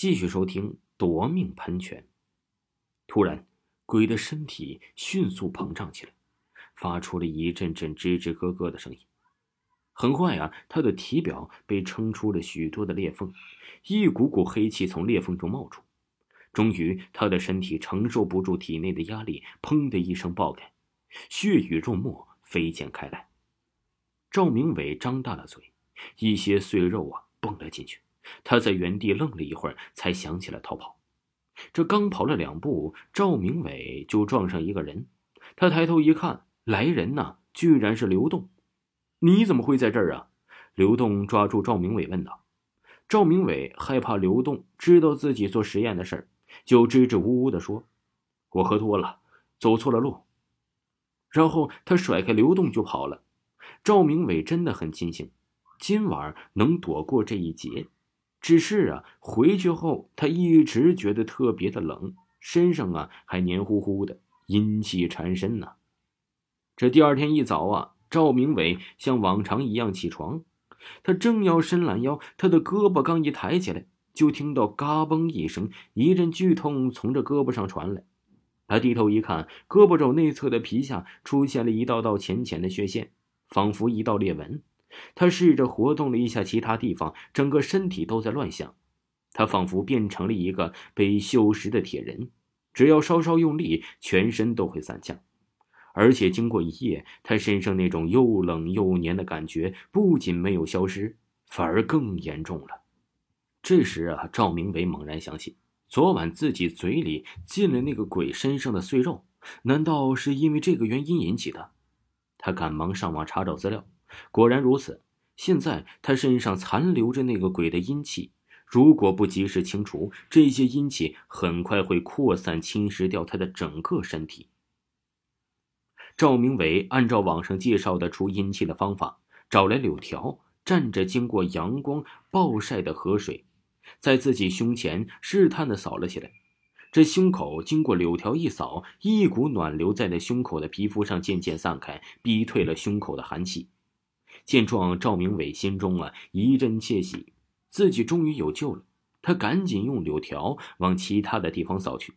继续收听《夺命喷泉》。突然，鬼的身体迅速膨胀起来，发出了一阵阵吱吱咯咯的声音。很快啊，他的体表被撑出了许多的裂缝，一股股黑气从裂缝中冒出。终于，他的身体承受不住体内的压力，砰的一声爆开，血雨肉沫飞溅开来。赵明伟张大了嘴，一些碎肉啊蹦了进去。他在原地愣了一会儿，才想起了逃跑。这刚跑了两步，赵明伟就撞上一个人。他抬头一看，来人呐，居然是刘栋。你怎么会在这儿啊？刘栋抓住赵明伟问道。赵明伟害怕刘栋知道自己做实验的事儿，就支支吾吾的说：“我喝多了，走错了路。”然后他甩开刘栋就跑了。赵明伟真的很庆幸，今晚能躲过这一劫。只是啊，回去后他一直觉得特别的冷，身上啊还黏糊糊的，阴气缠身呢。这第二天一早啊，赵明伟像往常一样起床，他正要伸懒腰，他的胳膊刚一抬起来，就听到嘎嘣一声，一阵剧痛从这胳膊上传来。他低头一看，胳膊肘内侧的皮下出现了一道道浅浅的血线，仿佛一道裂纹。他试着活动了一下其他地方，整个身体都在乱响。他仿佛变成了一个被锈蚀的铁人，只要稍稍用力，全身都会散架。而且经过一夜，他身上那种又冷又黏的感觉不仅没有消失，反而更严重了。这时啊，赵明伟猛然想起，昨晚自己嘴里进了那个鬼身上的碎肉，难道是因为这个原因引起的？他赶忙上网查找资料。果然如此，现在他身上残留着那个鬼的阴气，如果不及时清除，这些阴气很快会扩散侵蚀掉他的整个身体。赵明伟按照网上介绍的除阴气的方法，找来柳条，蘸着经过阳光暴晒的河水，在自己胸前试探的扫了起来。这胸口经过柳条一扫，一股暖流在那胸口的皮肤上渐渐散开，逼退了胸口的寒气。见状，赵明伟心中啊一阵窃喜，自己终于有救了。他赶紧用柳条往其他的地方扫去，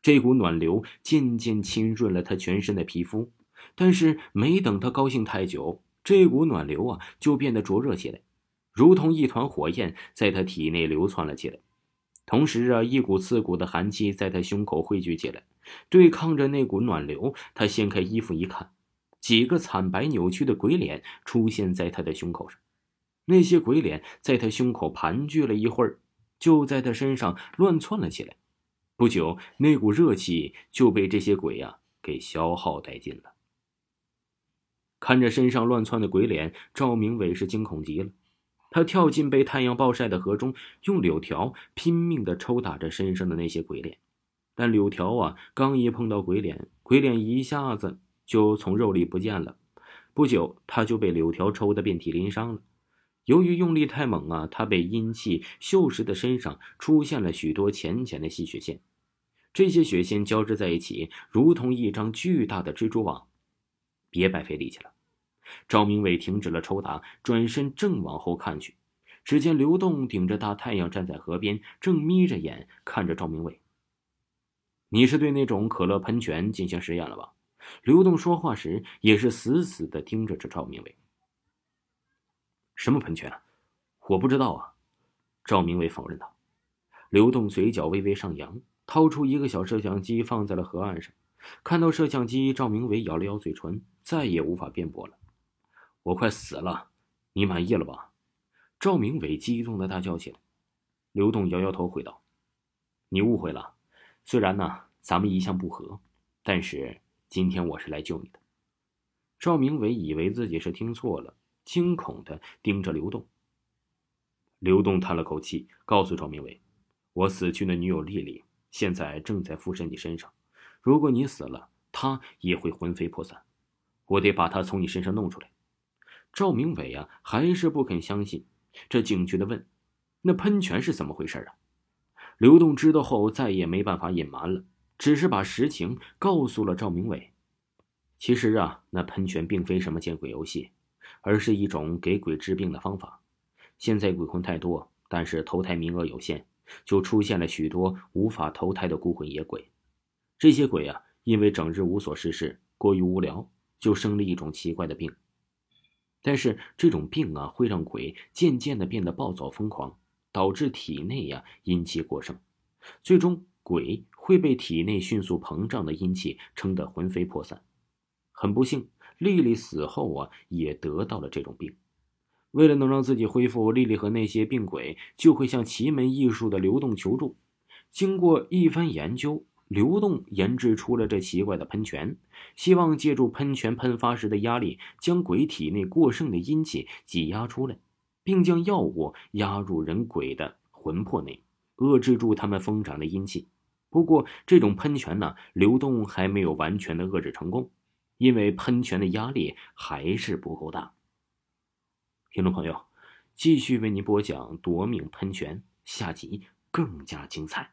这股暖流渐渐浸润了他全身的皮肤。但是没等他高兴太久，这股暖流啊就变得灼热起来，如同一团火焰在他体内流窜了起来。同时啊，一股刺骨的寒气在他胸口汇聚起来，对抗着那股暖流。他掀开衣服一看。几个惨白扭曲的鬼脸出现在他的胸口上，那些鬼脸在他胸口盘踞了一会儿，就在他身上乱窜了起来。不久，那股热气就被这些鬼呀给消耗殆尽了。看着身上乱窜的鬼脸，赵明伟是惊恐极了。他跳进被太阳暴晒的河中，用柳条拼命的抽打着身上的那些鬼脸，但柳条啊，刚一碰到鬼脸，鬼脸一下子。就从肉里不见了，不久他就被柳条抽得遍体鳞伤了。由于用力太猛啊，他被阴气锈蚀的身上出现了许多浅浅的细血线，这些血线交织在一起，如同一张巨大的蜘蛛网。别白费力气了，赵明伟停止了抽打，转身正往后看去，只见刘栋顶着大太阳站在河边，正眯着眼看着赵明伟。你是对那种可乐喷泉进行实验了吧？刘栋说话时也是死死的盯着这赵明伟。什么喷泉？我不知道啊！赵明伟否认道。刘栋嘴角微微上扬，掏出一个小摄像机放在了河岸上。看到摄像机，赵明伟咬了咬嘴唇，再也无法辩驳了。我快死了，你满意了吧？赵明伟激动的大叫起来。刘栋摇摇头回道：“你误会了，虽然呢咱们一向不和，但是……”今天我是来救你的。赵明伟以为自己是听错了，惊恐的盯着刘栋。刘栋叹了口气，告诉赵明伟：“我死去的女友丽丽现在正在附身你身上，如果你死了，她也会魂飞魄散。我得把她从你身上弄出来。”赵明伟啊，还是不肯相信，这警觉的问：“那喷泉是怎么回事啊？”刘栋知道后，再也没办法隐瞒了。只是把实情告诉了赵明伟。其实啊，那喷泉并非什么见鬼游戏，而是一种给鬼治病的方法。现在鬼魂太多，但是投胎名额有限，就出现了许多无法投胎的孤魂野鬼。这些鬼啊，因为整日无所事事，过于无聊，就生了一种奇怪的病。但是这种病啊，会让鬼渐渐的变得暴躁疯狂，导致体内呀阴气过剩，最终鬼会被体内迅速膨胀的阴气撑得魂飞魄散。很不幸，丽丽死后啊，也得到了这种病。为了能让自己恢复，丽丽和那些病鬼就会向奇门异术的流动求助。经过一番研究。流动研制出了这奇怪的喷泉，希望借助喷泉喷发时的压力，将鬼体内过剩的阴气挤压出来，并将药物压入人鬼的魂魄内，遏制住他们疯长的阴气。不过，这种喷泉呢，流动还没有完全的遏制成功，因为喷泉的压力还是不够大。听众朋友，继续为您播讲夺命喷泉，下集更加精彩。